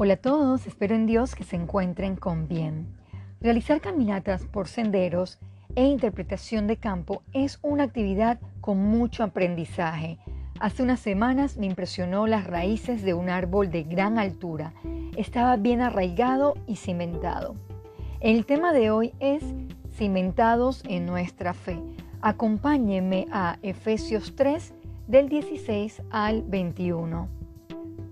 Hola a todos, espero en Dios que se encuentren con bien. Realizar caminatas por senderos e interpretación de campo es una actividad con mucho aprendizaje. Hace unas semanas me impresionó las raíces de un árbol de gran altura. Estaba bien arraigado y cimentado. El tema de hoy es cimentados en nuestra fe. Acompáñenme a Efesios 3 del 16 al 21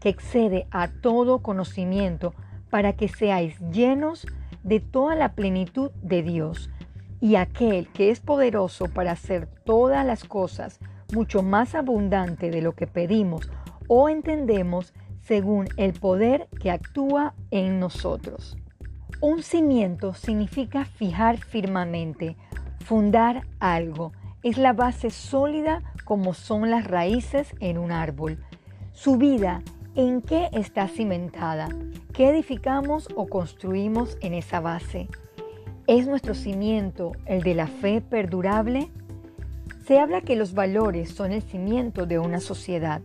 que excede a todo conocimiento, para que seáis llenos de toda la plenitud de Dios. Y aquel que es poderoso para hacer todas las cosas mucho más abundante de lo que pedimos o entendemos, según el poder que actúa en nosotros. Un cimiento significa fijar firmemente, fundar algo. Es la base sólida como son las raíces en un árbol. Su vida ¿En qué está cimentada? ¿Qué edificamos o construimos en esa base? ¿Es nuestro cimiento el de la fe perdurable? Se habla que los valores son el cimiento de una sociedad.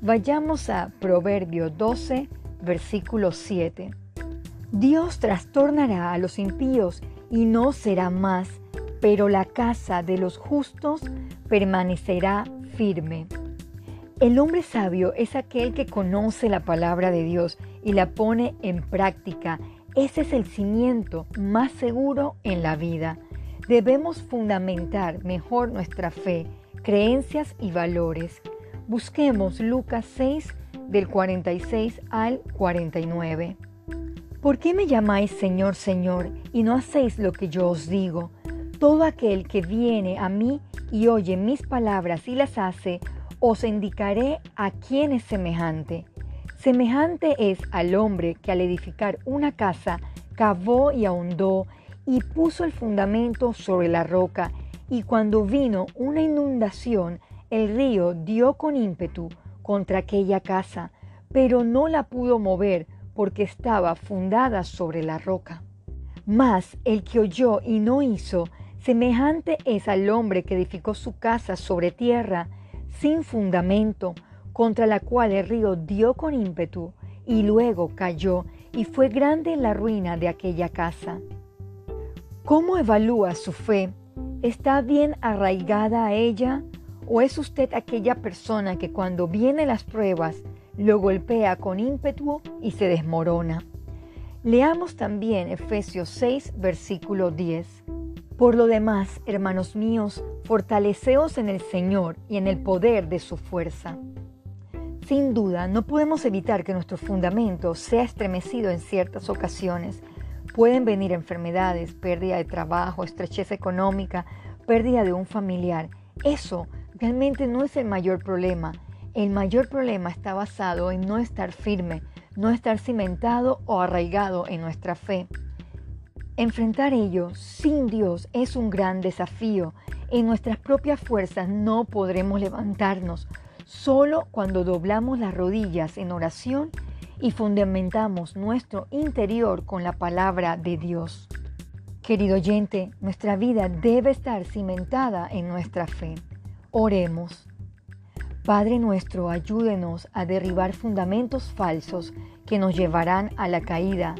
Vayamos a Proverbio 12, versículo 7. Dios trastornará a los impíos y no será más, pero la casa de los justos permanecerá firme. El hombre sabio es aquel que conoce la palabra de Dios y la pone en práctica. Ese es el cimiento más seguro en la vida. Debemos fundamentar mejor nuestra fe, creencias y valores. Busquemos Lucas 6 del 46 al 49. ¿Por qué me llamáis Señor, Señor, y no hacéis lo que yo os digo? Todo aquel que viene a mí y oye mis palabras y las hace, os indicaré a quién es semejante. Semejante es al hombre que al edificar una casa cavó y ahondó y puso el fundamento sobre la roca, y cuando vino una inundación, el río dio con ímpetu contra aquella casa, pero no la pudo mover porque estaba fundada sobre la roca. Mas el que oyó y no hizo, semejante es al hombre que edificó su casa sobre tierra, sin fundamento, contra la cual el río dio con ímpetu y luego cayó y fue grande la ruina de aquella casa. ¿Cómo evalúa su fe? ¿Está bien arraigada a ella? ¿O es usted aquella persona que cuando vienen las pruebas lo golpea con ímpetu y se desmorona? Leamos también Efesios 6, versículo 10. Por lo demás, hermanos míos, fortaleceos en el Señor y en el poder de su fuerza. Sin duda, no podemos evitar que nuestro fundamento sea estremecido en ciertas ocasiones. Pueden venir enfermedades, pérdida de trabajo, estrechez económica, pérdida de un familiar. Eso realmente no es el mayor problema. El mayor problema está basado en no estar firme, no estar cimentado o arraigado en nuestra fe. Enfrentar ello sin Dios es un gran desafío. En nuestras propias fuerzas no podremos levantarnos. Solo cuando doblamos las rodillas en oración y fundamentamos nuestro interior con la palabra de Dios. Querido oyente, nuestra vida debe estar cimentada en nuestra fe. Oremos. Padre nuestro, ayúdenos a derribar fundamentos falsos que nos llevarán a la caída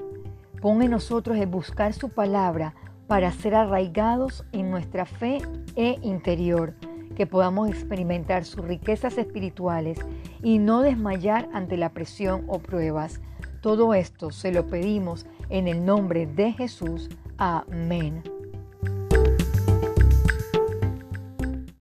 Pon en nosotros el buscar su palabra para ser arraigados en nuestra fe e interior, que podamos experimentar sus riquezas espirituales y no desmayar ante la presión o pruebas. Todo esto se lo pedimos en el nombre de Jesús. Amén.